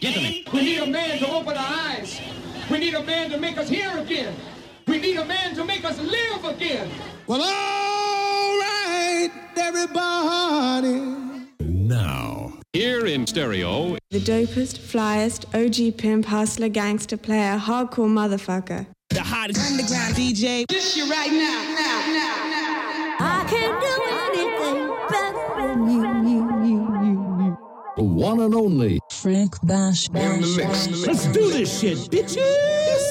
Gentlemen, we need a man to open our eyes. We need a man to make us hear again. We need a man to make us live again. Well, all right, everybody. Now, Here in stereo, The dopest, flyest, OG pimp, hustler, gangster, player, hardcore motherfucker. The hottest underground DJ. This you right now, now, now, now. One and only Frank Bash. in the mix. Let's do this shit, bitches.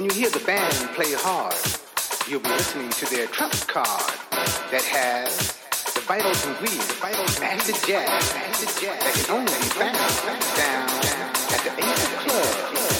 When you hear the band play hard, you'll be listening to their trump card that has the vital ingredient, the vital master jazz, that can only be found down at the Ace Club.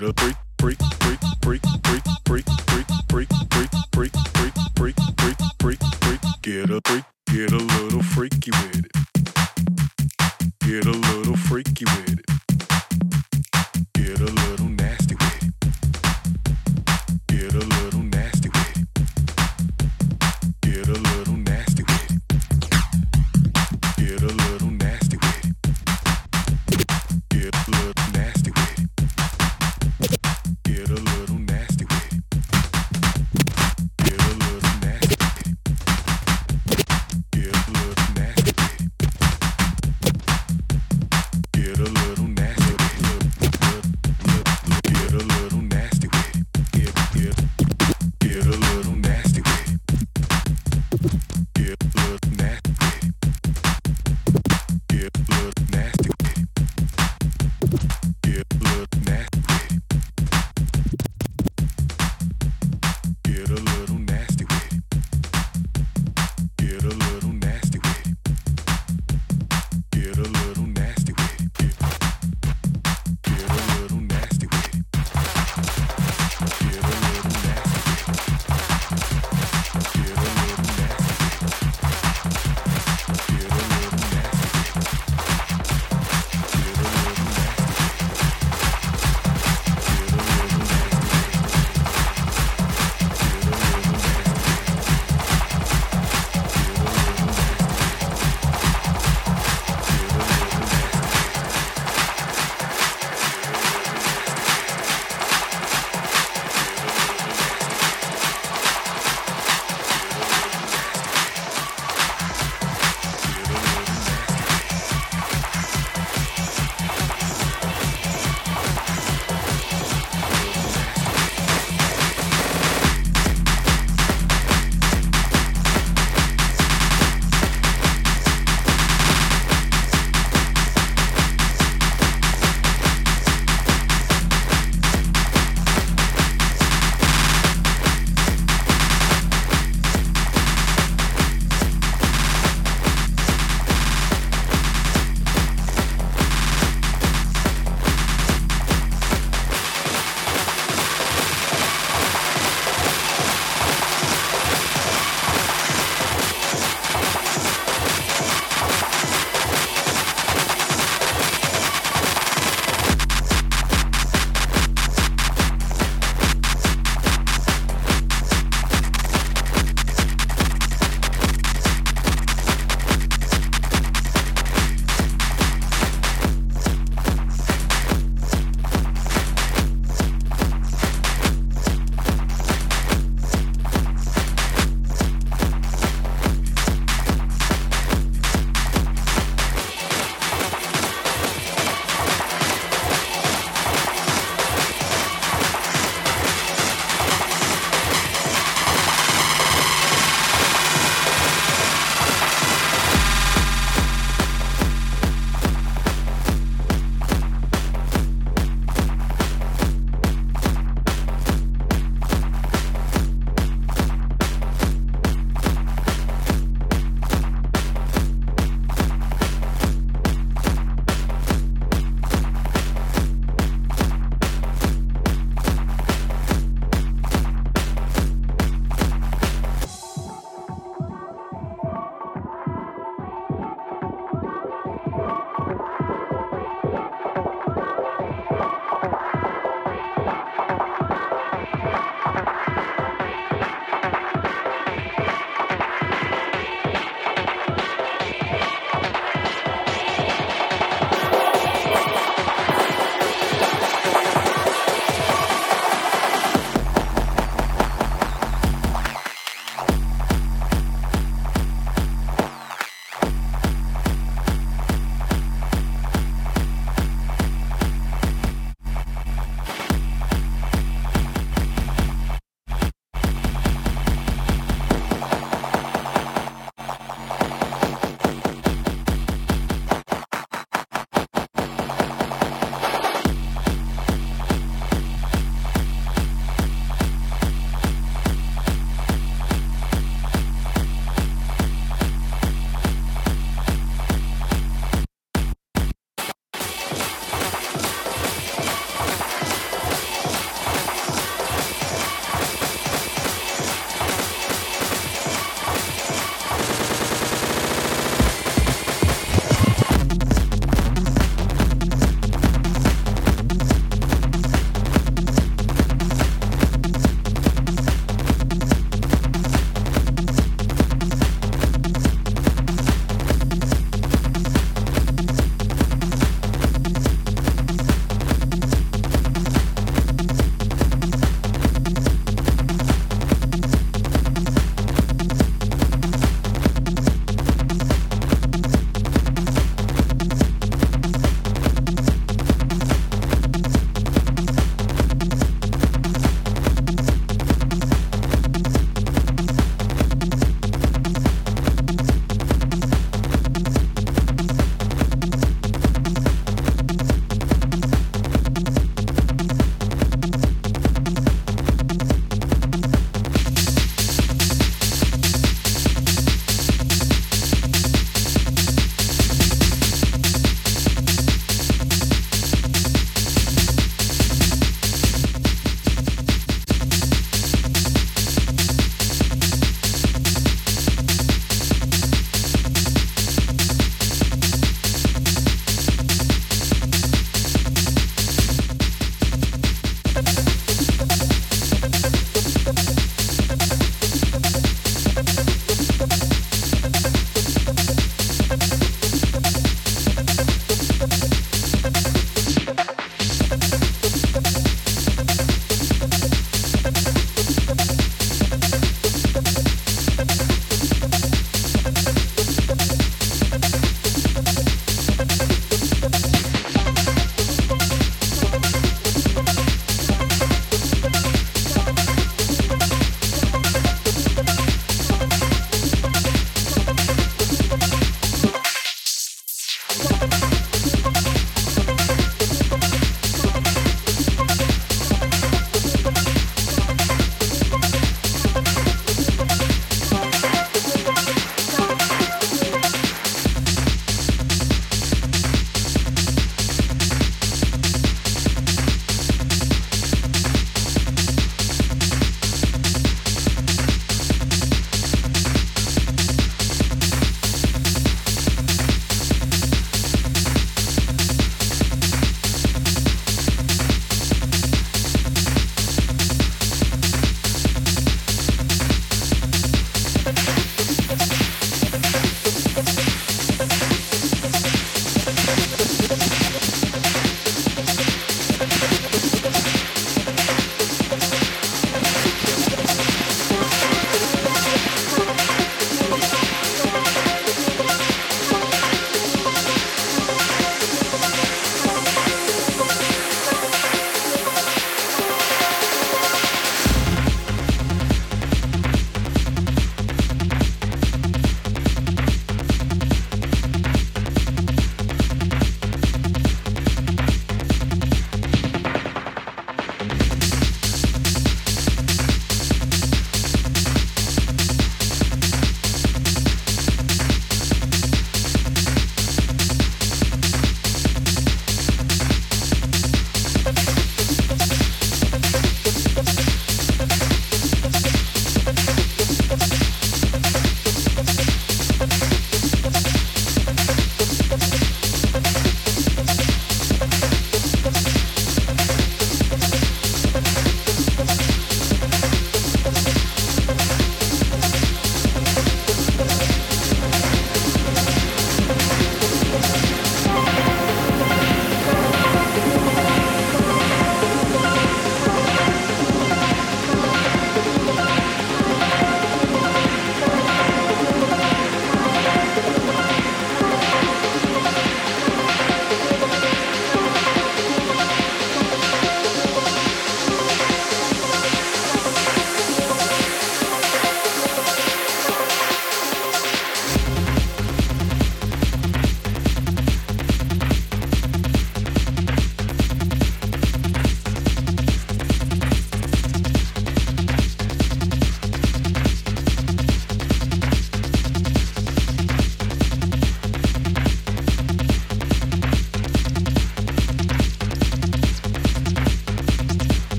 little three.